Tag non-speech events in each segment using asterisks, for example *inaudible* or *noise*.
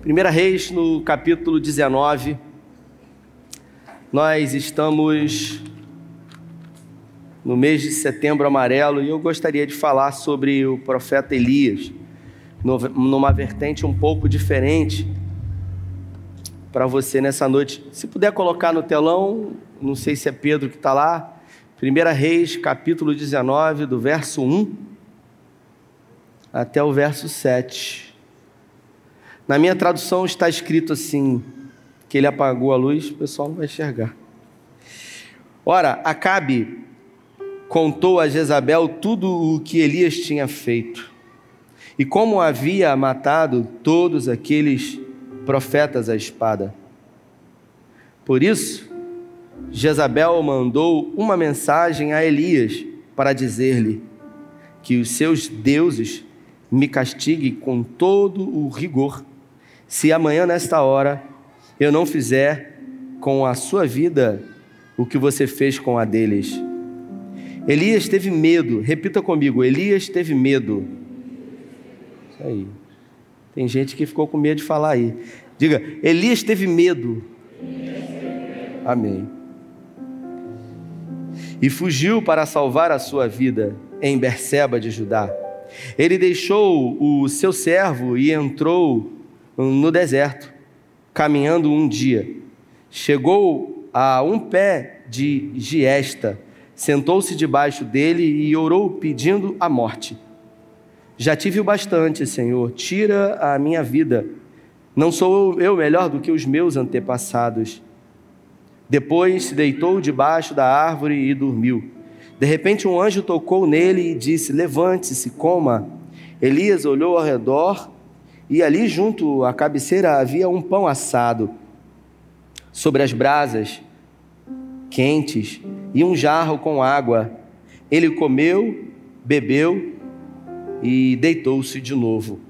Primeira Reis, no capítulo 19, nós estamos no mês de setembro amarelo e eu gostaria de falar sobre o profeta Elias, numa vertente um pouco diferente para você nessa noite. Se puder colocar no telão, não sei se é Pedro que está lá, Primeira Reis, capítulo 19, do verso 1 até o verso 7. Na minha tradução está escrito assim: que ele apagou a luz, o pessoal não vai enxergar. Ora, Acabe contou a Jezabel tudo o que Elias tinha feito e como havia matado todos aqueles profetas à espada. Por isso, Jezabel mandou uma mensagem a Elias para dizer-lhe que os seus deuses me castiguem com todo o rigor se amanhã, nesta hora, eu não fizer com a sua vida o que você fez com a deles. Elias teve medo, repita comigo: Elias teve medo. Isso aí. Tem gente que ficou com medo de falar aí. Diga: Elias teve medo. Amém. E fugiu para salvar a sua vida em Berseba de Judá. Ele deixou o seu servo e entrou no deserto, caminhando um dia. Chegou a um pé de giesta, sentou-se debaixo dele e orou pedindo a morte. Já tive o bastante, Senhor, tira a minha vida. Não sou eu melhor do que os meus antepassados. Depois se deitou debaixo da árvore e dormiu. De repente, um anjo tocou nele e disse: Levante-se, coma. Elias olhou ao redor e ali junto à cabeceira havia um pão assado sobre as brasas quentes e um jarro com água. Ele comeu, bebeu e deitou-se de novo.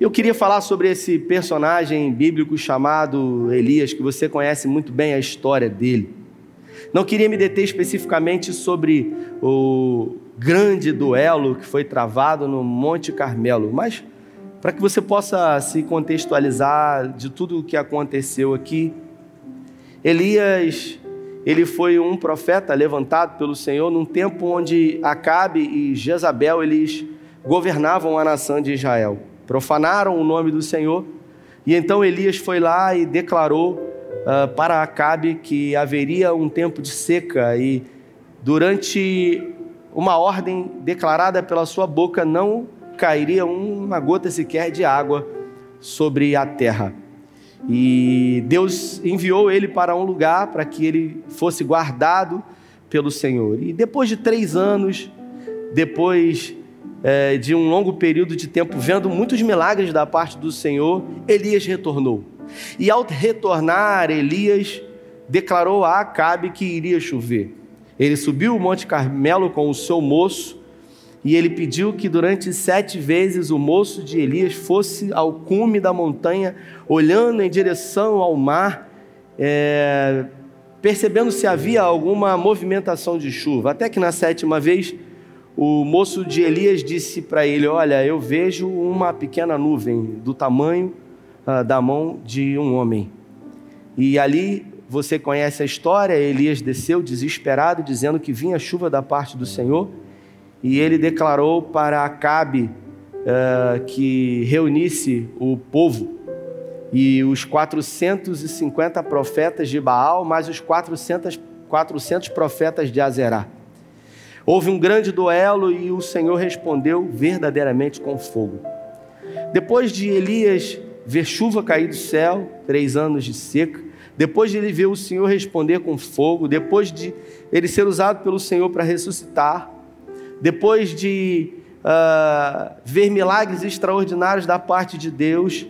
Eu queria falar sobre esse personagem bíblico chamado Elias, que você conhece muito bem a história dele. Não queria me deter especificamente sobre o grande duelo que foi travado no Monte Carmelo, mas para que você possa se contextualizar de tudo o que aconteceu aqui. Elias, ele foi um profeta levantado pelo Senhor num tempo onde Acabe e Jezabel eles governavam a nação de Israel. Profanaram o nome do Senhor e então Elias foi lá e declarou uh, para Acabe que haveria um tempo de seca e durante uma ordem declarada pela sua boca não cairia uma gota sequer de água sobre a terra. E Deus enviou ele para um lugar para que ele fosse guardado pelo Senhor. E depois de três anos, depois é, de um longo período de tempo, vendo muitos milagres da parte do Senhor, Elias retornou. E ao retornar, Elias declarou a Acabe que iria chover. Ele subiu o Monte Carmelo com o seu moço e ele pediu que durante sete vezes o moço de Elias fosse ao cume da montanha, olhando em direção ao mar, é, percebendo se havia alguma movimentação de chuva. Até que na sétima vez, o moço de Elias disse para ele: Olha, eu vejo uma pequena nuvem do tamanho ah, da mão de um homem. E ali você conhece a história: Elias desceu desesperado, dizendo que vinha chuva da parte do Senhor e ele declarou para Acabe uh, que reunisse o povo e os 450 profetas de Baal, mais os 400, 400 profetas de Azerá. Houve um grande duelo e o Senhor respondeu verdadeiramente com fogo. Depois de Elias ver chuva cair do céu, três anos de seca, depois de ele ver o Senhor responder com fogo, depois de ele ser usado pelo Senhor para ressuscitar, depois de uh, ver milagres extraordinários da parte de Deus,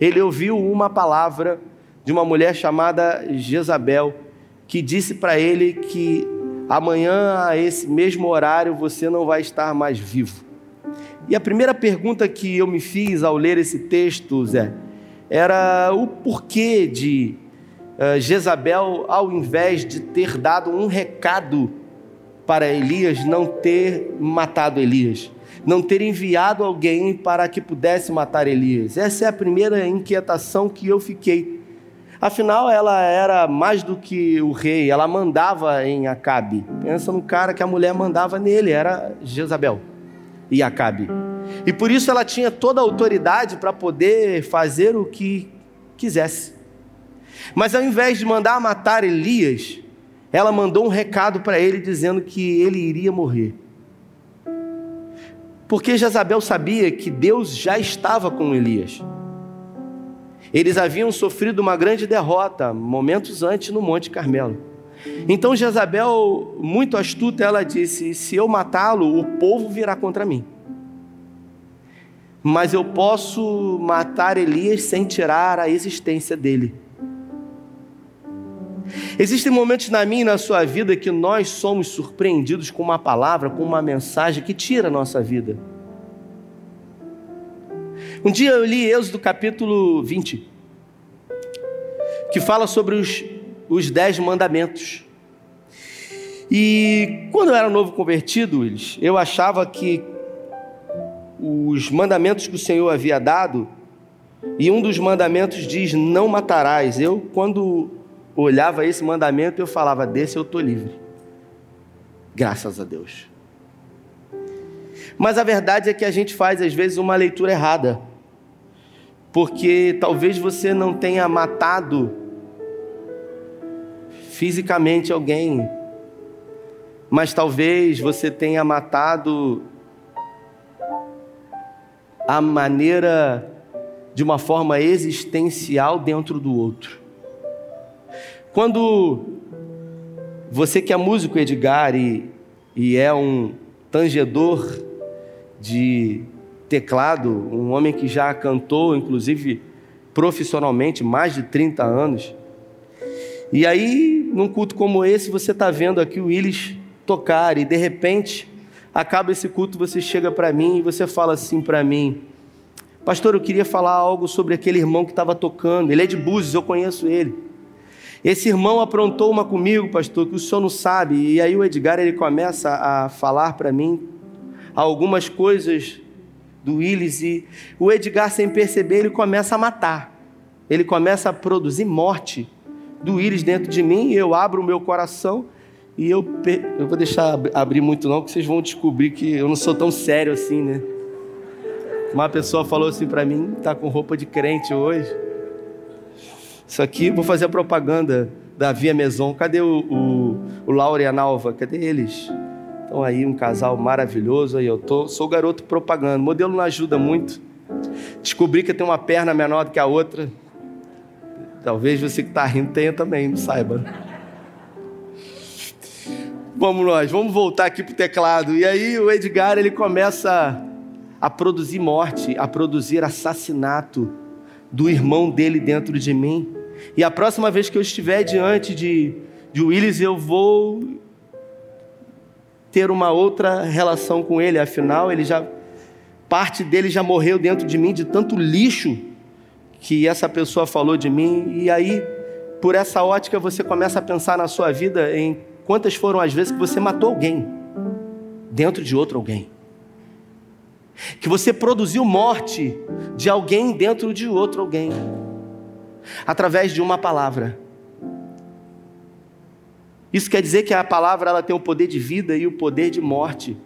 ele ouviu uma palavra de uma mulher chamada Jezabel, que disse para ele que amanhã, a esse mesmo horário, você não vai estar mais vivo. E a primeira pergunta que eu me fiz ao ler esse texto, Zé, era o porquê de uh, Jezabel, ao invés de ter dado um recado para Elias não ter matado Elias. não ter enviado alguém para que pudesse matar Elias. Essa é a primeira inquietação que eu fiquei. Afinal, ela era mais do que o rei, ela mandava em Acabe. Pensa no cara que a mulher mandava nele, era Jezabel e Acabe. E por isso ela tinha toda a autoridade para poder fazer o que quisesse. Mas ao invés de mandar matar Elias, ela mandou um recado para ele dizendo que ele iria morrer. Porque Jezabel sabia que Deus já estava com Elias. Eles haviam sofrido uma grande derrota momentos antes no Monte Carmelo. Então Jezabel, muito astuta, ela disse: Se eu matá-lo, o povo virá contra mim. Mas eu posso matar Elias sem tirar a existência dele. Existem momentos na minha e na sua vida que nós somos surpreendidos com uma palavra, com uma mensagem que tira a nossa vida. Um dia eu li Êxodo capítulo 20, que fala sobre os, os dez mandamentos. E quando eu era novo convertido, eu achava que os mandamentos que o Senhor havia dado, e um dos mandamentos diz: Não matarás. Eu, quando olhava esse mandamento, eu falava: Desse eu estou livre. Graças a Deus. Mas a verdade é que a gente faz, às vezes, uma leitura errada porque talvez você não tenha matado fisicamente alguém, mas talvez você tenha matado a maneira de uma forma existencial dentro do outro. Quando você que é músico, Edgar, e, e é um tangedor de teclado, um homem que já cantou, inclusive profissionalmente, mais de 30 anos. E aí, num culto como esse, você está vendo aqui o Willis tocar e de repente acaba esse culto, você chega para mim e você fala assim para mim: Pastor, eu queria falar algo sobre aquele irmão que estava tocando. Ele é de Búzios, eu conheço ele. Esse irmão aprontou uma comigo, pastor, que o senhor não sabe. E aí o Edgar ele começa a falar para mim algumas coisas do Willis e o Edgar, sem perceber, ele começa a matar. Ele começa a produzir morte do Willis dentro de mim e eu abro o meu coração e eu, eu vou deixar abrir muito não, porque vocês vão descobrir que eu não sou tão sério assim, né? Uma pessoa falou assim para mim, tá com roupa de crente hoje. Isso aqui, vou fazer a propaganda da Via Maison. Cadê o, o, o Laura e a Nalva? Cadê eles? Então aí um casal maravilhoso, aí eu tô, sou garoto propaganda. Modelo não ajuda muito. Descobri que eu tenho uma perna menor do que a outra. Talvez você que está rindo tenha também, não saiba. Vamos nós, vamos voltar aqui para o teclado. E aí o Edgar ele começa a produzir morte, a produzir assassinato do irmão dele dentro de mim. E a próxima vez que eu estiver diante de, de Willis, eu vou ter uma outra relação com ele, afinal, ele já parte dele já morreu dentro de mim de tanto lixo que essa pessoa falou de mim, e aí por essa ótica você começa a pensar na sua vida em quantas foram as vezes que você matou alguém dentro de outro alguém. Que você produziu morte de alguém dentro de outro alguém. Através de uma palavra. Isso quer dizer que a palavra ela tem o poder de vida e o poder de morte.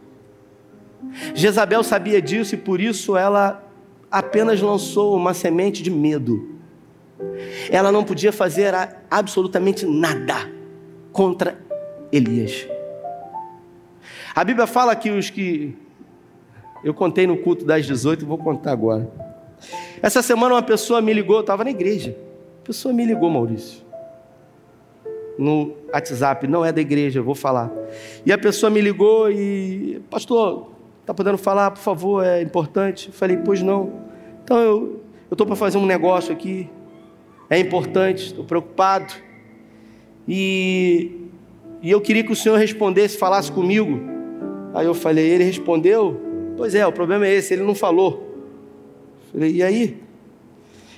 Jezabel sabia disso e por isso ela apenas lançou uma semente de medo. Ela não podia fazer absolutamente nada contra Elias. A Bíblia fala que os que. Eu contei no culto das 18, vou contar agora. Essa semana uma pessoa me ligou, eu estava na igreja. Pessoa me ligou, Maurício no WhatsApp, não é da igreja, eu vou falar. E a pessoa me ligou e, pastor, está podendo falar, por favor, é importante? Eu falei, pois não. Então eu estou para fazer um negócio aqui, é importante, estou preocupado. E, e eu queria que o senhor respondesse, falasse comigo. Aí eu falei, ele respondeu? Pois é, o problema é esse, ele não falou. Eu falei, e aí?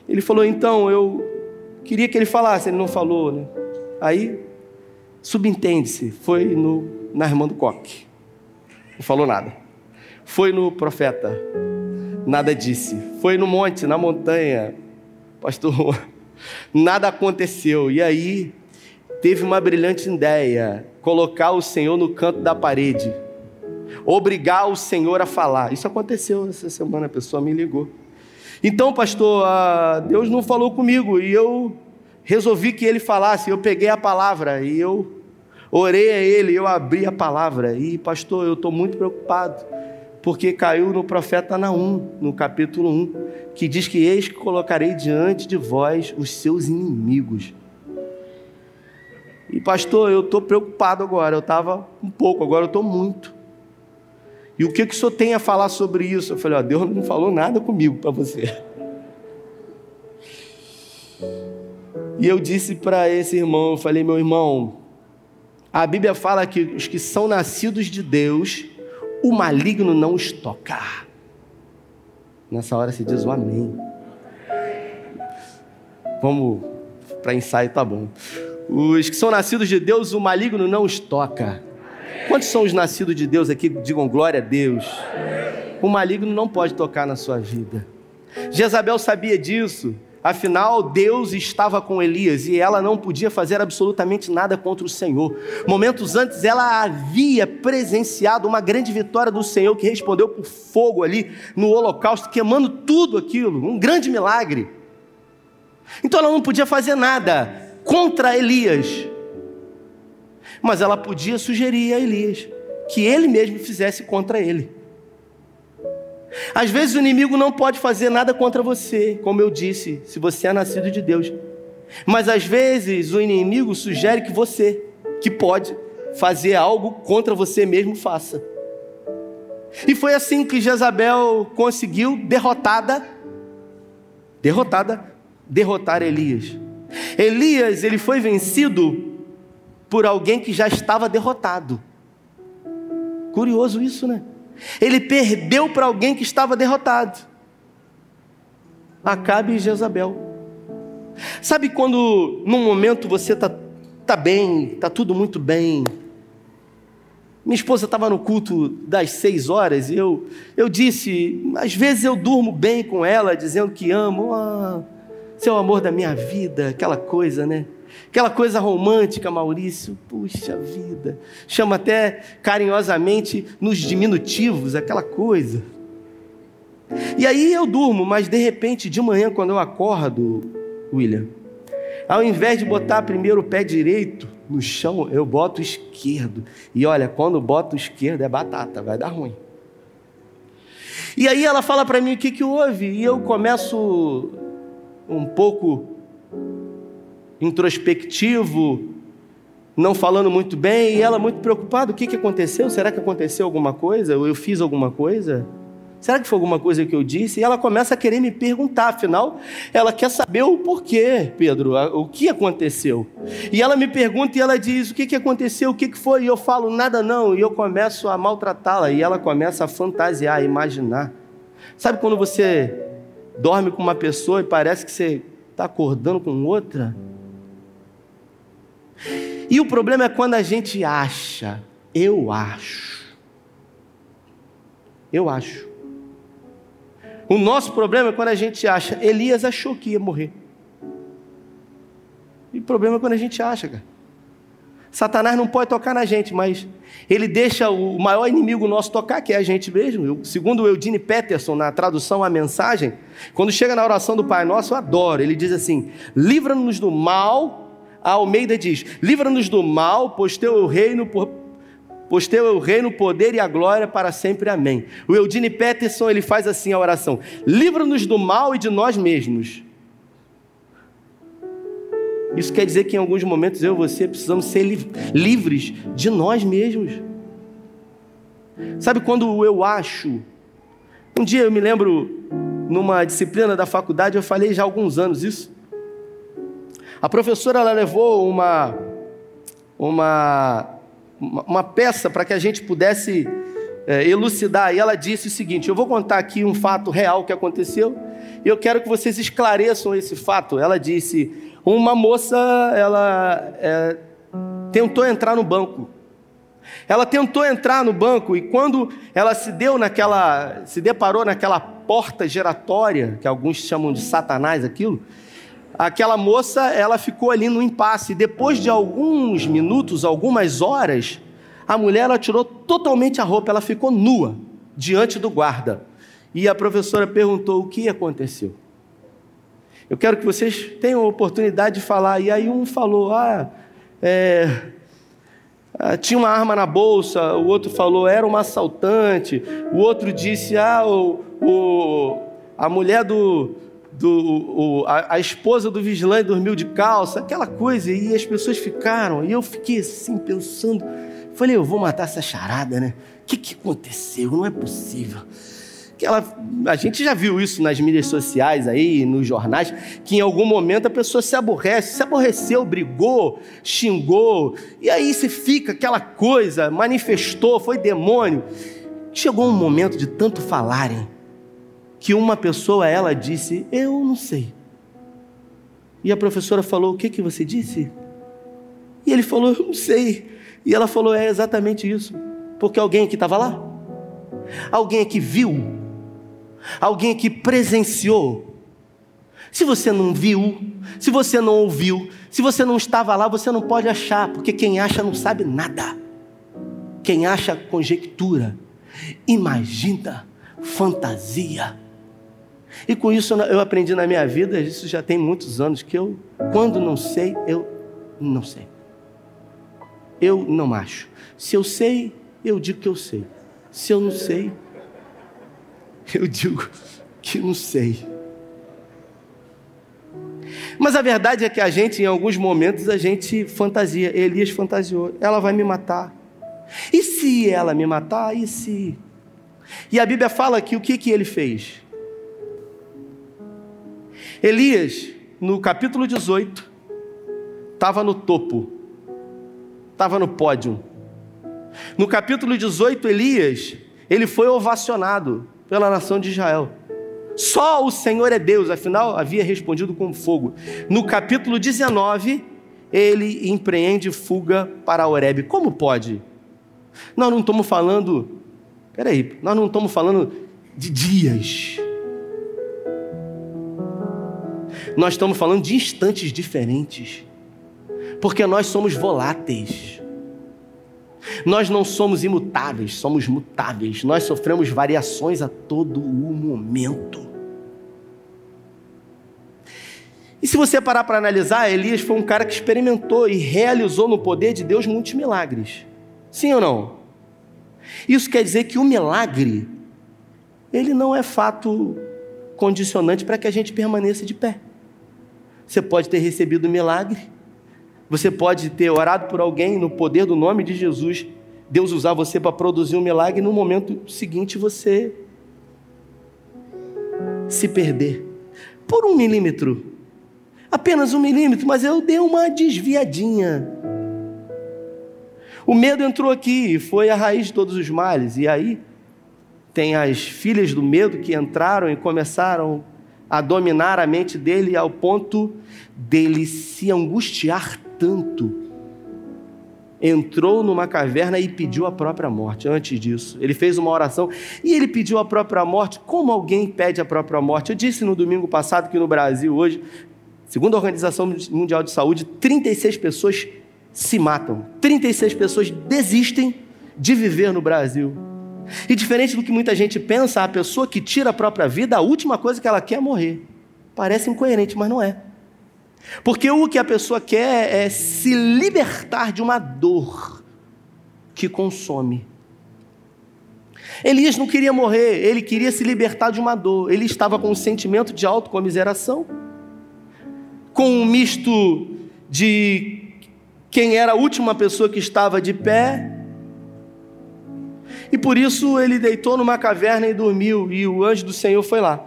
Ele falou, então, eu queria que ele falasse, ele não falou, né? Aí, subentende-se, foi no, na irmã do coque. Não falou nada. Foi no profeta. Nada disse. Foi no monte, na montanha. Pastor, *laughs* nada aconteceu. E aí teve uma brilhante ideia: colocar o Senhor no canto da parede. Obrigar o Senhor a falar. Isso aconteceu essa semana, a pessoa me ligou. Então, pastor, ah, Deus não falou comigo e eu resolvi que ele falasse. Eu peguei a palavra e eu orei a ele, eu abri a palavra. E, pastor, eu estou muito preocupado porque caiu no profeta Naum, no capítulo 1, que diz que eis que colocarei diante de vós os seus inimigos. E pastor, eu estou preocupado agora, eu estava um pouco, agora eu estou muito. E o que, que o senhor tem a falar sobre isso? Eu falei, ó, Deus não falou nada comigo para você. E eu disse para esse irmão, eu falei, meu irmão, a Bíblia fala que os que são nascidos de Deus, o maligno não os toca. Nessa hora se diz o amém. Vamos para ensaio, tá bom. Os que são nascidos de Deus, o maligno não os toca. Quantos são os nascidos de Deus aqui? Digam glória a Deus. O maligno não pode tocar na sua vida. Jezabel sabia disso. Afinal, Deus estava com Elias e ela não podia fazer absolutamente nada contra o Senhor. Momentos antes, ela havia presenciado uma grande vitória do Senhor que respondeu por fogo ali no holocausto, queimando tudo aquilo, um grande milagre. Então ela não podia fazer nada contra Elias, mas ela podia sugerir a Elias que ele mesmo fizesse contra ele. Às vezes o inimigo não pode fazer nada contra você, como eu disse, se você é nascido de Deus. Mas às vezes o inimigo sugere que você, que pode fazer algo contra você mesmo, faça. E foi assim que Jezabel conseguiu derrotada, derrotada, derrotar Elias. Elias, ele foi vencido por alguém que já estava derrotado. Curioso isso, né? Ele perdeu para alguém que estava derrotado. Acabe e Jezabel. Sabe quando num momento você está tá bem, está tudo muito bem. Minha esposa estava no culto das seis horas e eu, eu disse, às vezes eu durmo bem com ela, dizendo que amo, ah, seu amor da minha vida, aquela coisa, né? Aquela coisa romântica, Maurício, puxa vida. Chama até carinhosamente nos diminutivos, aquela coisa. E aí eu durmo, mas de repente, de manhã, quando eu acordo, William, ao invés de botar primeiro o pé direito no chão, eu boto o esquerdo. E olha, quando boto o esquerdo é batata, vai dar ruim. E aí ela fala para mim o que, que houve, e eu começo um pouco introspectivo, não falando muito bem, e ela muito preocupada: o que, que aconteceu? Será que aconteceu alguma coisa? Ou eu fiz alguma coisa? Será que foi alguma coisa que eu disse? E ela começa a querer me perguntar, afinal, ela quer saber o porquê, Pedro, o que aconteceu. E ela me pergunta e ela diz: o que, que aconteceu, o que, que foi? E eu falo: nada não, e eu começo a maltratá-la, e ela começa a fantasiar, a imaginar. Sabe quando você dorme com uma pessoa e parece que você está acordando com outra? E o problema é quando a gente acha, eu acho. Eu acho. O nosso problema é quando a gente acha, Elias achou que ia morrer. E o problema é quando a gente acha, cara. Satanás não pode tocar na gente, mas ele deixa o maior inimigo nosso tocar, que é a gente mesmo. segundo o Eudine Peterson, na tradução à mensagem, quando chega na oração do Pai Nosso, eu adoro. Ele diz assim: livra-nos do mal a Almeida diz: livra-nos do mal, pois teu é o reino, pois teu é o reino, o poder e a glória para sempre. Amém. O Eudine Peterson ele faz assim a oração: livra-nos do mal e de nós mesmos. Isso quer dizer que em alguns momentos eu e você precisamos ser livres de nós mesmos. Sabe quando eu acho? Um dia eu me lembro, numa disciplina da faculdade, eu falei já há alguns anos isso. A professora ela levou uma, uma, uma peça para que a gente pudesse é, elucidar. E ela disse o seguinte: Eu vou contar aqui um fato real que aconteceu e eu quero que vocês esclareçam esse fato. Ela disse: Uma moça ela é, tentou entrar no banco. Ela tentou entrar no banco e quando ela se deu naquela, se deparou naquela porta giratória, que alguns chamam de Satanás aquilo, aquela moça, ela ficou ali no impasse. Depois de alguns minutos, algumas horas, a mulher ela tirou totalmente a roupa, ela ficou nua diante do guarda. E a professora perguntou o que aconteceu. Eu quero que vocês tenham a oportunidade de falar. E aí um falou: Ah, é, ah, tinha uma arma na bolsa. O outro falou: Era um assaltante. O outro disse: Ah, o, o a mulher do. Do o, a, a esposa do vigilante dormiu de calça, aquela coisa. E as pessoas ficaram. E eu fiquei assim pensando. Falei: Eu vou matar essa charada, né? O que, que aconteceu? Não é possível que ela, a gente já viu isso nas mídias sociais aí, nos jornais, que em algum momento a pessoa se aborrece, se aborreceu, brigou, xingou, e aí se fica aquela coisa, manifestou, foi demônio. Chegou um momento de tanto falarem que uma pessoa ela disse: "Eu não sei". E a professora falou: "O que que você disse?" E ele falou: "Eu não sei". E ela falou: "É exatamente isso". Porque alguém que estava lá, alguém que viu alguém que presenciou. Se você não viu, se você não ouviu, se você não estava lá, você não pode achar, porque quem acha não sabe nada. Quem acha conjectura, imagina, fantasia. E com isso eu aprendi na minha vida, isso já tem muitos anos, que eu, quando não sei, eu não sei. Eu não acho. Se eu sei, eu digo que eu sei. Se eu não sei, eu digo que não sei. Mas a verdade é que a gente, em alguns momentos, a gente fantasia. Elias fantasiou. Ela vai me matar. E se ela me matar? E se? E a Bíblia fala que o que, que ele fez? Elias, no capítulo 18, estava no topo, estava no pódio. No capítulo 18, Elias, ele foi ovacionado pela nação de Israel. Só o Senhor é Deus, afinal havia respondido com fogo. No capítulo 19, ele empreende fuga para Oreb. Como pode? Nós não estamos falando, peraí, nós não estamos falando de dias. Nós estamos falando de instantes diferentes. Porque nós somos voláteis. Nós não somos imutáveis, somos mutáveis. Nós sofremos variações a todo o momento. E se você parar para analisar, Elias foi um cara que experimentou e realizou no poder de Deus muitos milagres. Sim ou não? Isso quer dizer que o milagre, ele não é fato condicionante para que a gente permaneça de pé. Você pode ter recebido o milagre você pode ter orado por alguém no poder do nome de Jesus, Deus usar você para produzir um milagre, e no momento seguinte você se perder. Por um milímetro. Apenas um milímetro, mas eu dei uma desviadinha. O medo entrou aqui e foi a raiz de todos os males. E aí tem as filhas do medo que entraram e começaram a dominar a mente dele ao ponto dele se angustiar tanto, entrou numa caverna e pediu a própria morte. Antes disso, ele fez uma oração e ele pediu a própria morte. Como alguém pede a própria morte? Eu disse no domingo passado que no Brasil hoje, segundo a Organização Mundial de Saúde, 36 pessoas se matam. 36 pessoas desistem de viver no Brasil. E diferente do que muita gente pensa, a pessoa que tira a própria vida, a última coisa que ela quer é morrer. Parece incoerente, mas não é. Porque o que a pessoa quer é se libertar de uma dor que consome. Elias não queria morrer, ele queria se libertar de uma dor. Ele estava com um sentimento de autocomiseração, com um misto de quem era a última pessoa que estava de pé. E por isso ele deitou numa caverna e dormiu, e o anjo do Senhor foi lá.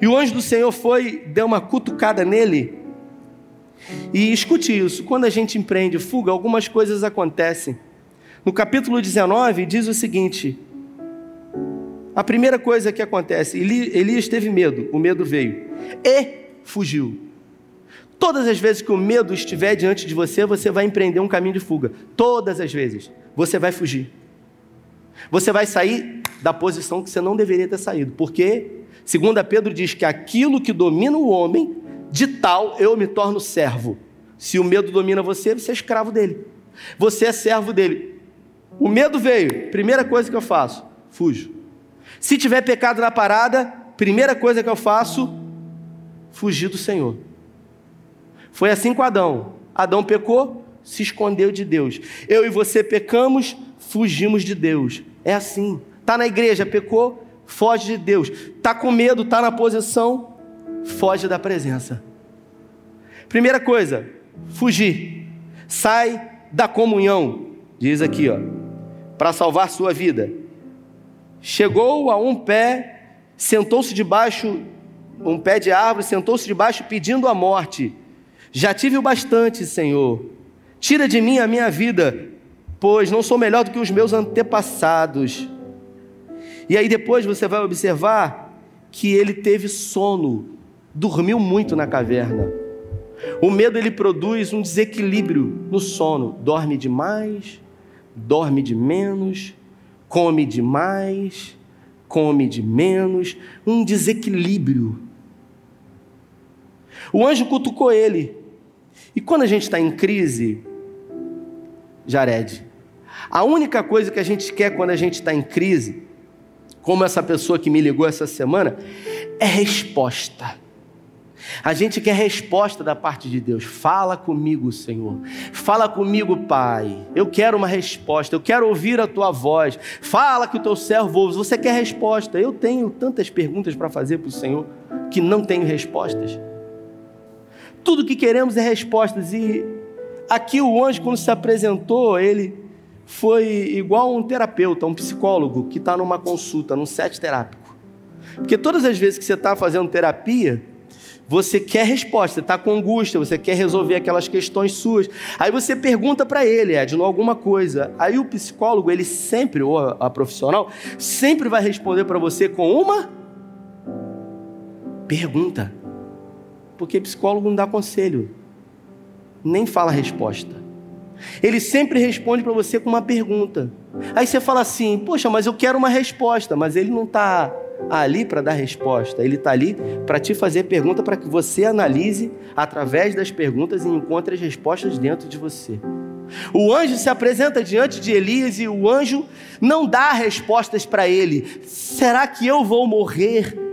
E o anjo do Senhor foi, deu uma cutucada nele e escute isso: quando a gente empreende fuga, algumas coisas acontecem. No capítulo 19, diz o seguinte: a primeira coisa que acontece, Elias teve medo, o medo veio e fugiu. Todas as vezes que o medo estiver diante de você, você vai empreender um caminho de fuga. Todas as vezes. você vai fugir. Você vai sair da posição que você não deveria ter saído. Porque, segundo Pedro diz que aquilo que domina o homem, de tal eu me torno servo. Se o medo domina você, você é escravo dele. Você é servo dele. O medo veio, primeira coisa que eu faço, fujo. Se tiver pecado na parada, primeira coisa que eu faço, fugir do Senhor. Foi assim com Adão. Adão pecou, se escondeu de Deus. Eu e você pecamos, fugimos de Deus. É assim. Tá na igreja, pecou, foge de Deus. Tá com medo, tá na posição, foge da presença. Primeira coisa, fugir. Sai da comunhão. Diz aqui, ó, para salvar sua vida. Chegou a um pé, sentou-se debaixo, um pé de árvore, sentou-se debaixo pedindo a morte. Já tive o bastante, Senhor. Tira de mim a minha vida, pois não sou melhor do que os meus antepassados. E aí depois você vai observar que ele teve sono, dormiu muito na caverna. O medo ele produz um desequilíbrio no sono. Dorme demais, dorme de menos, come demais, come de menos, um desequilíbrio. O anjo cutucou ele. E quando a gente está em crise, Jared, a única coisa que a gente quer quando a gente está em crise, como essa pessoa que me ligou essa semana, é resposta. A gente quer resposta da parte de Deus. Fala comigo, Senhor. Fala comigo, Pai. Eu quero uma resposta. Eu quero ouvir a tua voz. Fala que o teu servo ouve. Você quer resposta? Eu tenho tantas perguntas para fazer para o Senhor que não tenho respostas. Tudo que queremos é respostas. E aqui o anjo, quando se apresentou, ele foi igual um terapeuta, um psicólogo que está numa consulta, num set terápico. Porque todas as vezes que você está fazendo terapia, você quer resposta, você está com angústia, você quer resolver aquelas questões suas. Aí você pergunta para ele, Edno, alguma coisa. Aí o psicólogo, ele sempre, ou a, a profissional, sempre vai responder para você com uma pergunta. Porque psicólogo não dá conselho, nem fala resposta. Ele sempre responde para você com uma pergunta. Aí você fala assim: Poxa, mas eu quero uma resposta, mas ele não está ali para dar resposta, ele está ali para te fazer pergunta para que você analise através das perguntas e encontre as respostas dentro de você. O anjo se apresenta diante de Elias e o anjo não dá respostas para ele. Será que eu vou morrer?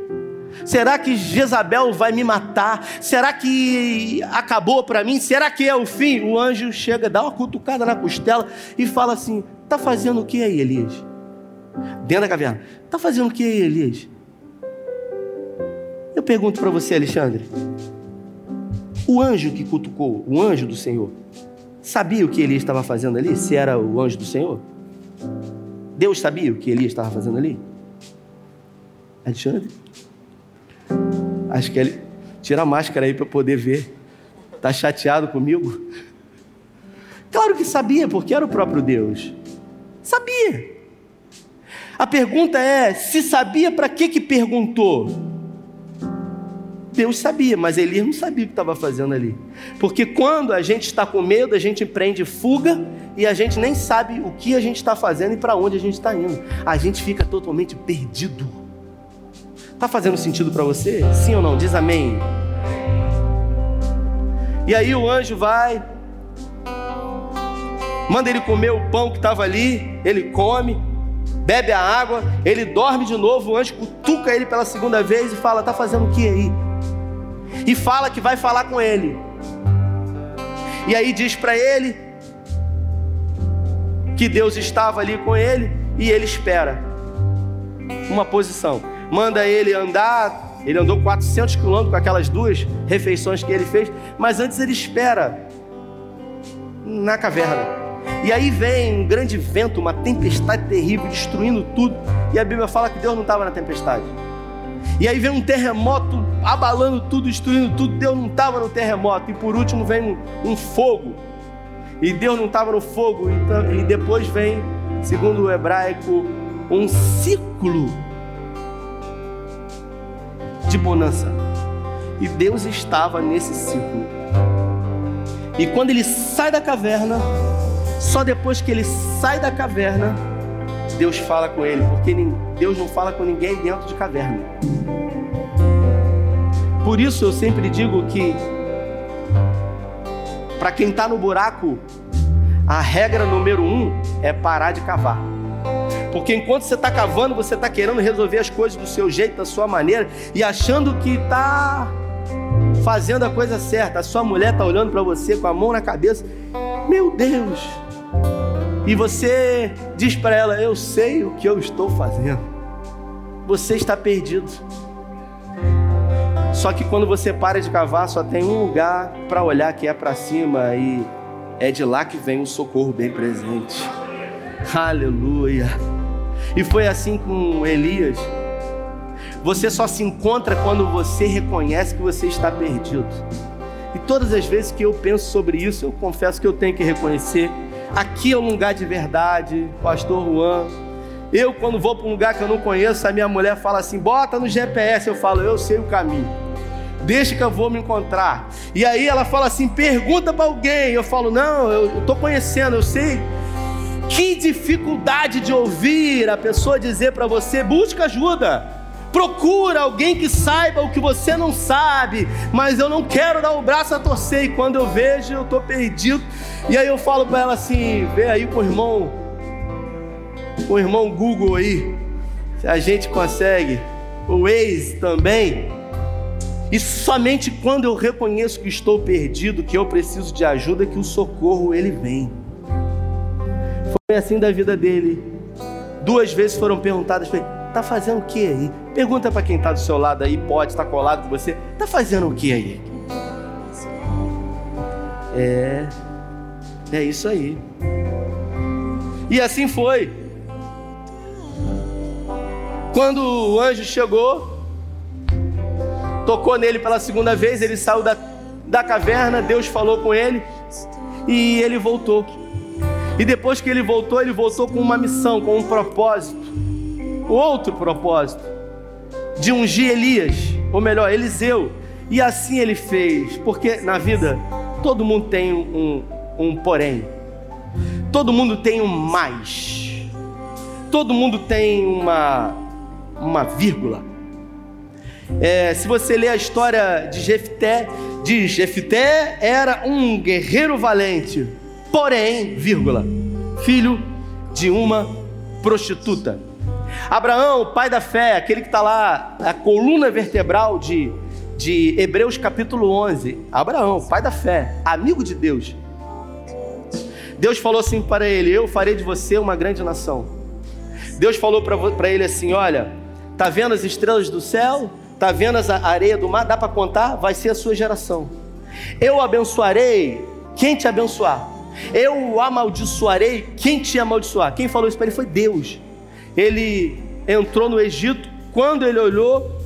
Será que Jezabel vai me matar? Será que acabou para mim? Será que é o fim? O anjo chega, dá uma cutucada na costela e fala assim: Está fazendo o que aí, Elias? Dentro da caverna. Está fazendo o que aí, Elias? Eu pergunto para você, Alexandre. O anjo que cutucou, o anjo do Senhor, sabia o que Elias estava fazendo ali? Se era o anjo do Senhor? Deus sabia o que Elias estava fazendo ali? Alexandre? Acho que ele. Tira a máscara aí para poder ver. Está chateado comigo? Claro que sabia, porque era o próprio Deus. Sabia. A pergunta é: se sabia, para que que perguntou? Deus sabia, mas Elias não sabia o que estava fazendo ali. Porque quando a gente está com medo, a gente empreende fuga e a gente nem sabe o que a gente está fazendo e para onde a gente está indo. A gente fica totalmente perdido. Está fazendo sentido para você? Sim ou não? Diz amém. E aí o anjo vai, manda ele comer o pão que estava ali, ele come, bebe a água, ele dorme de novo, o anjo cutuca ele pela segunda vez e fala: Está fazendo o que aí? E fala que vai falar com ele. E aí diz para ele que Deus estava ali com ele e ele espera uma posição. Manda ele andar, ele andou 400 quilômetros com aquelas duas refeições que ele fez, mas antes ele espera na caverna. E aí vem um grande vento, uma tempestade terrível, destruindo tudo. E a Bíblia fala que Deus não estava na tempestade. E aí vem um terremoto abalando tudo, destruindo tudo. Deus não estava no terremoto. E por último vem um, um fogo. E Deus não estava no fogo. Então, e depois vem, segundo o hebraico, um ciclo de bonança. E Deus estava nesse ciclo. E quando ele sai da caverna, Só depois que ele sai da caverna, Deus fala com ele, porque Deus não fala com ninguém dentro de caverna. Por isso eu sempre digo que para quem está no buraco, a regra número um é parar de cavar. Porque enquanto você está cavando, você está querendo resolver as coisas do seu jeito, da sua maneira, e achando que está fazendo a coisa certa. A sua mulher está olhando para você com a mão na cabeça. Meu Deus! E você diz para ela: Eu sei o que eu estou fazendo. Você está perdido. Só que quando você para de cavar, só tem um lugar para olhar que é para cima e é de lá que vem o socorro bem presente. Aleluia. E foi assim com Elias. Você só se encontra quando você reconhece que você está perdido. E todas as vezes que eu penso sobre isso, eu confesso que eu tenho que reconhecer. Aqui é um lugar de verdade, Pastor Juan. Eu, quando vou para um lugar que eu não conheço, a minha mulher fala assim: bota no GPS. Eu falo, eu sei o caminho. Deixa que eu vou me encontrar. E aí ela fala assim: pergunta para alguém. Eu falo, não, eu estou conhecendo, eu sei que dificuldade de ouvir a pessoa dizer para você: busca ajuda. Procura alguém que saiba o que você não sabe, mas eu não quero dar o braço a torcer. E quando eu vejo, eu estou perdido. E aí eu falo para ela assim: vê aí com o irmão, com o irmão Google aí, se a gente consegue, o Waze também. E somente quando eu reconheço que estou perdido, que eu preciso de ajuda, que o socorro ele vem. Foi assim da vida dele. Duas vezes foram perguntadas para tá fazendo o que aí? Pergunta para quem está do seu lado aí, pode estar tá colado com você: tá fazendo o que aí? É, é isso aí. E assim foi. Quando o anjo chegou, tocou nele pela segunda vez, ele saiu da, da caverna, Deus falou com ele e ele voltou. E depois que ele voltou, ele voltou com uma missão, com um propósito. Outro propósito. De ungir Elias, ou melhor, Eliseu. E assim ele fez, porque na vida todo mundo tem um, um porém. Todo mundo tem um mais. Todo mundo tem uma, uma vírgula. É, se você ler a história de Jefté, diz: Jefté era um guerreiro valente porém, vírgula, filho de uma prostituta. Abraão, pai da fé, aquele que está lá, a coluna vertebral de, de Hebreus capítulo 11. Abraão, pai da fé, amigo de Deus. Deus falou assim para ele: Eu farei de você uma grande nação. Deus falou para ele assim: Olha, tá vendo as estrelas do céu? Tá vendo a areia do mar? Dá para contar? Vai ser a sua geração. Eu abençoarei quem te abençoar. Eu amaldiçoarei quem te amaldiçoar. Quem falou isso para ele foi Deus. Ele entrou no Egito, quando ele olhou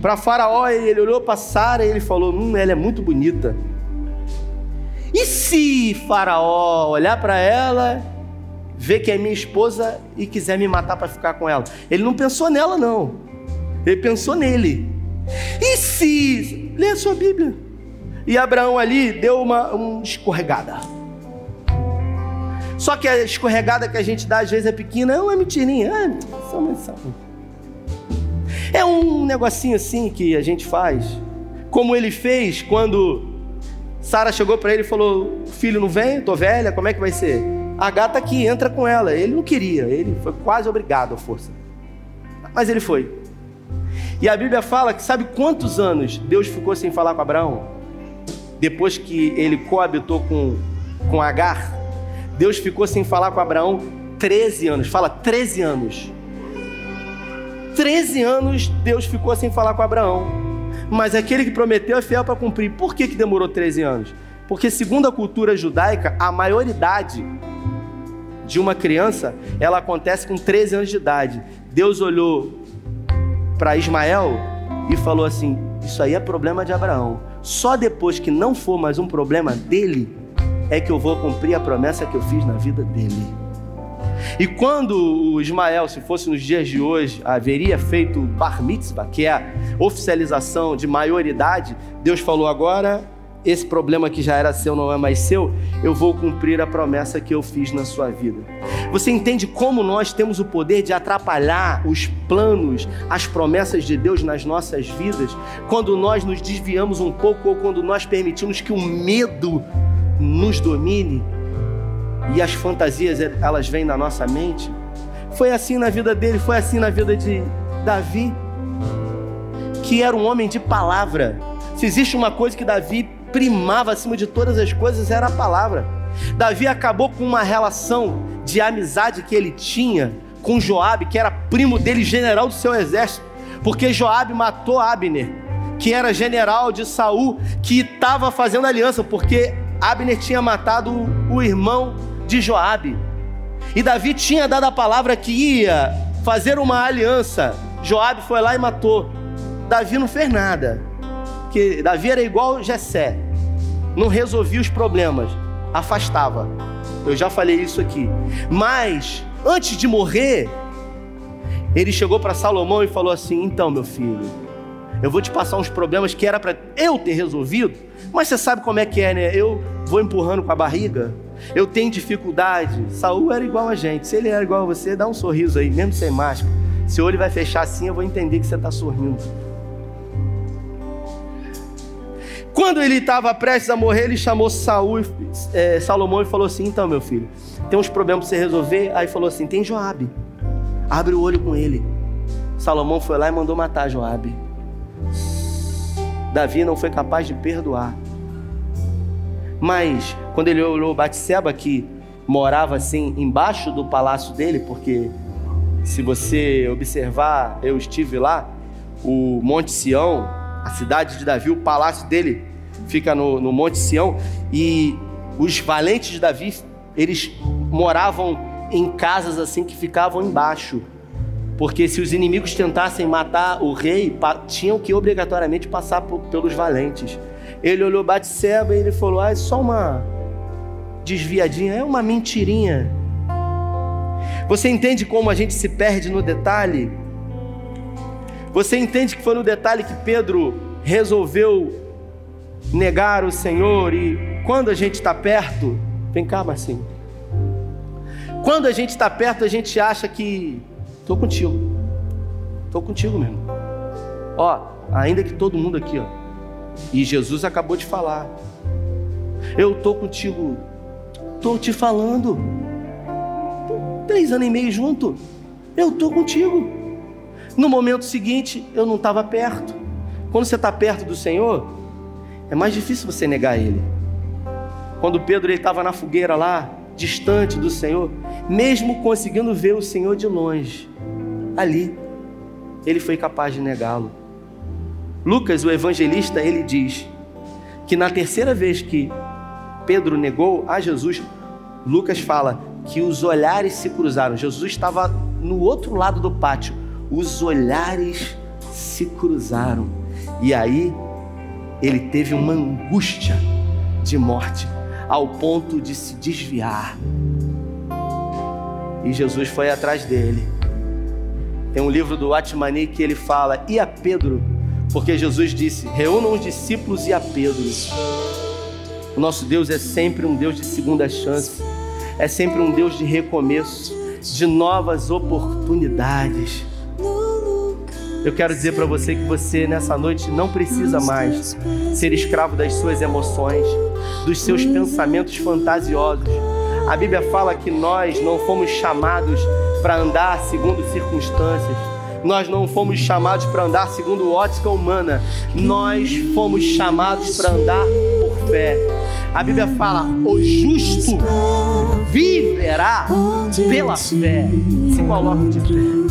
para Faraó, ele olhou para Sara e ele falou: Hum, ela é muito bonita. E se Faraó olhar para ela, ver que é minha esposa e quiser me matar para ficar com ela? Ele não pensou nela, não. Ele pensou nele. E se. Lê a sua Bíblia. E Abraão ali deu uma, escorregada. Só que a escorregada que a gente dá às vezes é pequena, é mentirinha. É, só menção. É um negocinho assim que a gente faz. Como ele fez quando Sara chegou para ele e falou: Filho, não vem? Tô velha, como é que vai ser? A gata aqui, entra com ela. Ele não queria, ele foi quase obrigado à força. Mas ele foi. E a Bíblia fala que sabe quantos anos Deus ficou sem falar com Abraão? Depois que ele coabitou com, com Agar, Deus ficou sem falar com Abraão 13 anos. Fala, 13 anos. 13 anos Deus ficou sem falar com Abraão. Mas aquele que prometeu é fiel para cumprir. Por que, que demorou 13 anos? Porque, segundo a cultura judaica, a maioridade de uma criança ela acontece com 13 anos de idade. Deus olhou para Ismael e falou assim: Isso aí é problema de Abraão. Só depois que não for mais um problema dele, é que eu vou cumprir a promessa que eu fiz na vida dele. E quando o Ismael, se fosse nos dias de hoje, haveria feito bar mitzvah, que é a oficialização de maioridade, Deus falou agora esse problema que já era seu não é mais seu, eu vou cumprir a promessa que eu fiz na sua vida. Você entende como nós temos o poder de atrapalhar os planos, as promessas de Deus nas nossas vidas, quando nós nos desviamos um pouco ou quando nós permitimos que o medo nos domine e as fantasias elas vêm na nossa mente? Foi assim na vida dele, foi assim na vida de Davi, que era um homem de palavra. Se existe uma coisa que Davi primava acima de todas as coisas era a palavra. Davi acabou com uma relação de amizade que ele tinha com Joabe, que era primo dele, general do seu exército, porque Joabe matou Abner, que era general de Saul, que estava fazendo aliança, porque Abner tinha matado o irmão de Joabe. E Davi tinha dado a palavra que ia fazer uma aliança. Joabe foi lá e matou. Davi não fez nada. Porque Davi era igual Jessé não resolvia os problemas, afastava. Eu já falei isso aqui. Mas, antes de morrer, ele chegou para Salomão e falou assim: Então, meu filho, eu vou te passar uns problemas que era para eu ter resolvido, mas você sabe como é que é, né? Eu vou empurrando com a barriga, eu tenho dificuldade. Saul era igual a gente. Se ele era igual a você, dá um sorriso aí, mesmo sem máscara. Seu olho vai fechar assim, eu vou entender que você está sorrindo. Quando ele estava prestes a morrer, ele chamou Saul, é, Salomão e falou assim: Então, meu filho, tem uns problemas para você resolver. Aí falou assim: Tem Joabe, abre o olho com ele. Salomão foi lá e mandou matar Joabe. Davi não foi capaz de perdoar. Mas quando ele olhou Batseba, que morava assim embaixo do palácio dele, porque se você observar, eu estive lá, o Monte Sião, a cidade de Davi, o palácio dele fica no, no Monte Sião, e os valentes de Davi, eles moravam em casas assim que ficavam embaixo. Porque se os inimigos tentassem matar o rei, tinham que obrigatoriamente passar por, pelos valentes. Ele olhou Batseba e ele falou: Ah, é só uma desviadinha, é uma mentirinha. Você entende como a gente se perde no detalhe? Você entende que foi no detalhe que Pedro resolveu negar o Senhor e quando a gente está perto, vem cá, Marcinho. Quando a gente está perto, a gente acha que estou contigo, estou contigo mesmo. Ó, ainda que todo mundo aqui, ó, e Jesus acabou de falar, eu estou contigo, estou te falando, três anos e meio junto, eu estou contigo. No momento seguinte, eu não estava perto. Quando você está perto do Senhor, é mais difícil você negar Ele. Quando Pedro estava na fogueira lá, distante do Senhor, mesmo conseguindo ver o Senhor de longe, ali, ele foi capaz de negá-lo. Lucas, o evangelista, ele diz que na terceira vez que Pedro negou a Jesus, Lucas fala que os olhares se cruzaram. Jesus estava no outro lado do pátio os olhares se cruzaram. E aí ele teve uma angústia de morte, ao ponto de se desviar. E Jesus foi atrás dele. Tem um livro do Atmani que ele fala: E a Pedro? Porque Jesus disse: Reúnam os discípulos e a Pedro. O nosso Deus é sempre um Deus de segunda chance, é sempre um Deus de recomeço, de novas oportunidades. Eu quero dizer para você que você nessa noite não precisa mais ser escravo das suas emoções, dos seus pensamentos fantasiosos. A Bíblia fala que nós não fomos chamados para andar segundo circunstâncias. Nós não fomos chamados para andar segundo ótica humana. Nós fomos chamados para andar por fé. A Bíblia fala: o justo viverá pela fé. Se coloque de pé.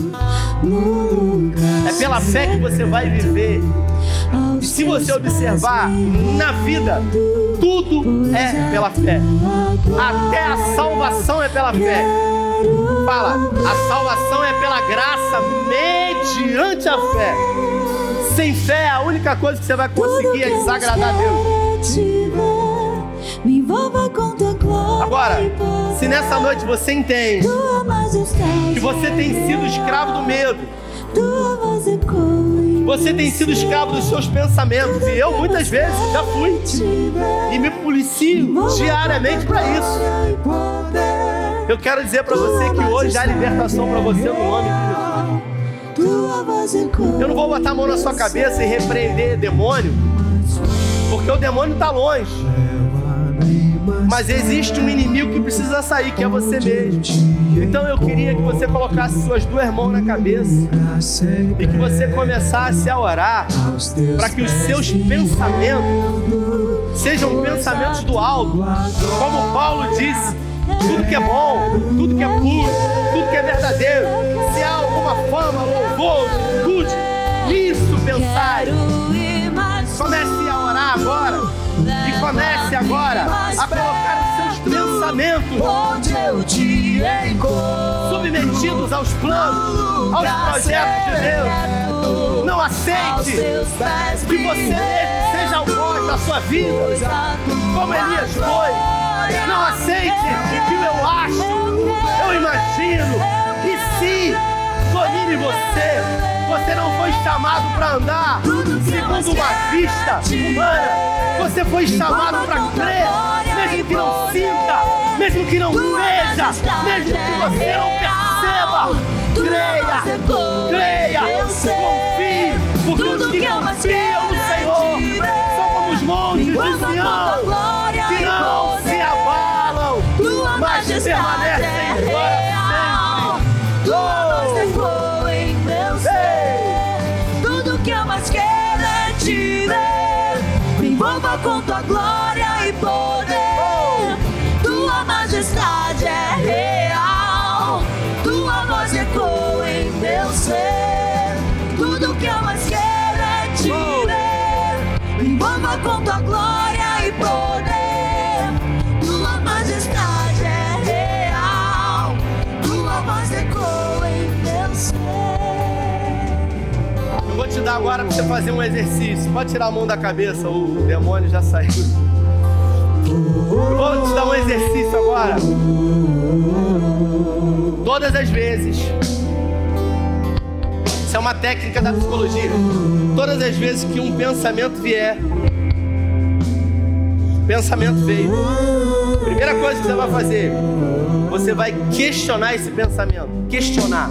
É pela fé que você vai viver. E se você observar na vida, tudo é pela fé. Até a salvação é pela fé. Fala, a salvação é pela graça mediante a fé. Sem fé, a única coisa que você vai conseguir é desagradar a Deus. Agora, se nessa noite você entende que você tem sido escravo do medo, Você tem sido escravo dos seus pensamentos e eu muitas vezes já fui e me policio diariamente para isso. Eu quero dizer para você que hoje há libertação para você no nome de Jesus. Eu não vou botar a mão na sua cabeça e repreender demônio, porque o demônio está longe. Mas existe um inimigo que precisa sair, que é você mesmo. Então eu queria que você colocasse suas duas mãos na cabeça e que você começasse a orar para que os seus pensamentos sejam pensamentos do alto, como Paulo disse. Tudo que é bom, tudo que é puro, tudo que é verdadeiro, se há alguma fama, louvor, virtude, nisso pensar. Comece a orar agora comece agora a colocar os seus pensamentos onde eu te submetidos aos planos, aos projetos de Deus. Não aceite que você seja o voz da sua vida, como Elias foi. Não aceite que eu acho, eu imagino, e se domine você. Você não foi chamado para andar segundo uma vista humana. Você foi chamado para crer, mesmo que não sinta, mesmo que não veja, mesmo que você não perceba. Creia, creia, confie, porque os que confiam no Senhor são como os montes de Sião, Eu vou te dar agora para você fazer um exercício. Pode tirar a mão da cabeça, o demônio já saiu. Vou te dar um exercício agora. Todas as vezes. Isso é uma técnica da psicologia. Todas as vezes que um pensamento vier, pensamento veio. Primeira coisa que você vai fazer, você vai questionar esse pensamento. Questionar.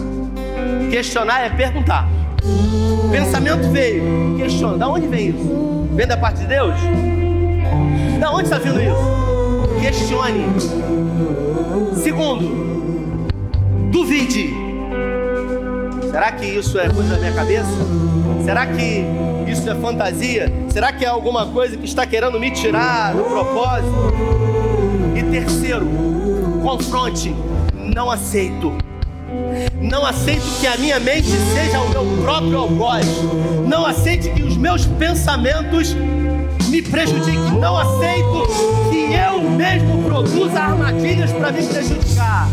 Questionar é perguntar. Pensamento veio, questiona, da onde vem isso? Vem da parte de Deus? Da onde está vindo isso? Questione. Segundo, duvide. Será que isso é coisa da minha cabeça? Será que isso é fantasia? Será que é alguma coisa que está querendo me tirar do propósito? E terceiro, confronte. Não aceito. Não aceito que a minha mente seja o meu próprio algoz. Não aceite que os meus pensamentos me prejudiquem. Não aceito que eu mesmo produza armadilhas para me prejudicar.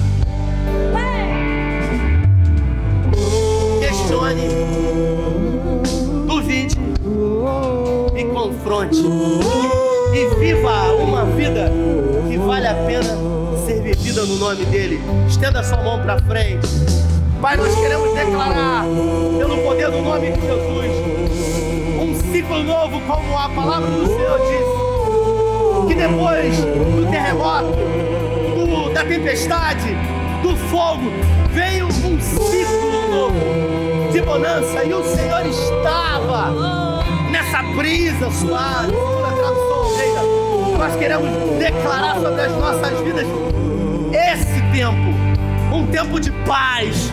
Questione, duvide e confronte. E viva uma vida nome dele. Estenda sua mão para frente. Pai, nós queremos declarar, pelo poder do nome de Jesus, um ciclo novo, como a palavra do Senhor diz. Que depois do terremoto, do, da tempestade, do fogo, veio um ciclo novo de bonança. E o Senhor estava nessa brisa suave, Nós queremos declarar sobre as nossas vidas tempo um tempo de paz,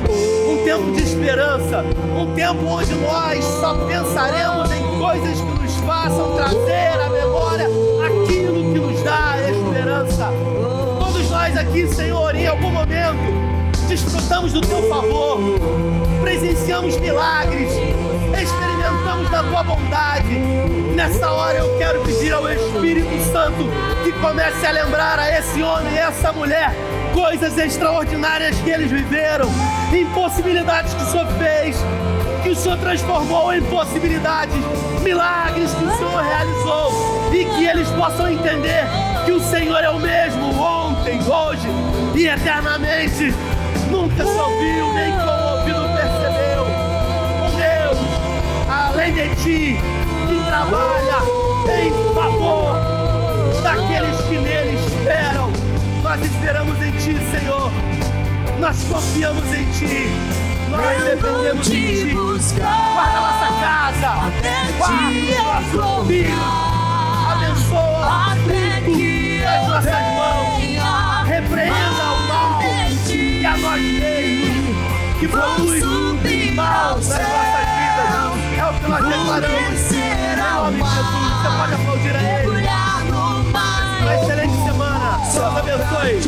um tempo de esperança, um tempo onde nós só pensaremos em coisas que nos façam trazer à memória aquilo que nos dá esperança. Todos nós aqui, Senhor, em algum momento desfrutamos do teu favor, presenciamos milagres, experimentamos da tua bondade. Nessa hora eu quero pedir ao Espírito Santo que comece a lembrar a esse homem e essa mulher coisas extraordinárias que eles viveram, impossibilidades que o Senhor fez, que o Senhor transformou em possibilidades, milagres que o Senhor realizou e que eles possam entender que o Senhor é o mesmo ontem, hoje e eternamente. Nunca se ouviu, nem com o percebeu depende de ti, que trabalha em favor daqueles que nele. Nós esperamos em ti, Senhor. Nós confiamos em ti. Nós dependemos de ti. Guarda nossa casa. Guarda nossos filhos. Abençoa tudo nas nossas mãos. Repreenda o mal e a nós mesmos que produz mal nas nossas vidas. É o que nós declaramos. Em nome de Jesus. Você pode aplaudir a Ele. Deus abençoe.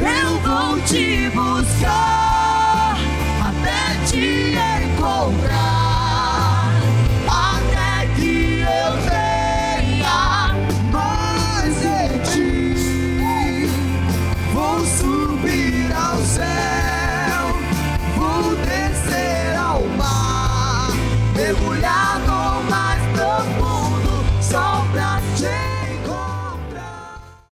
Eu vou te buscar até te encontrar.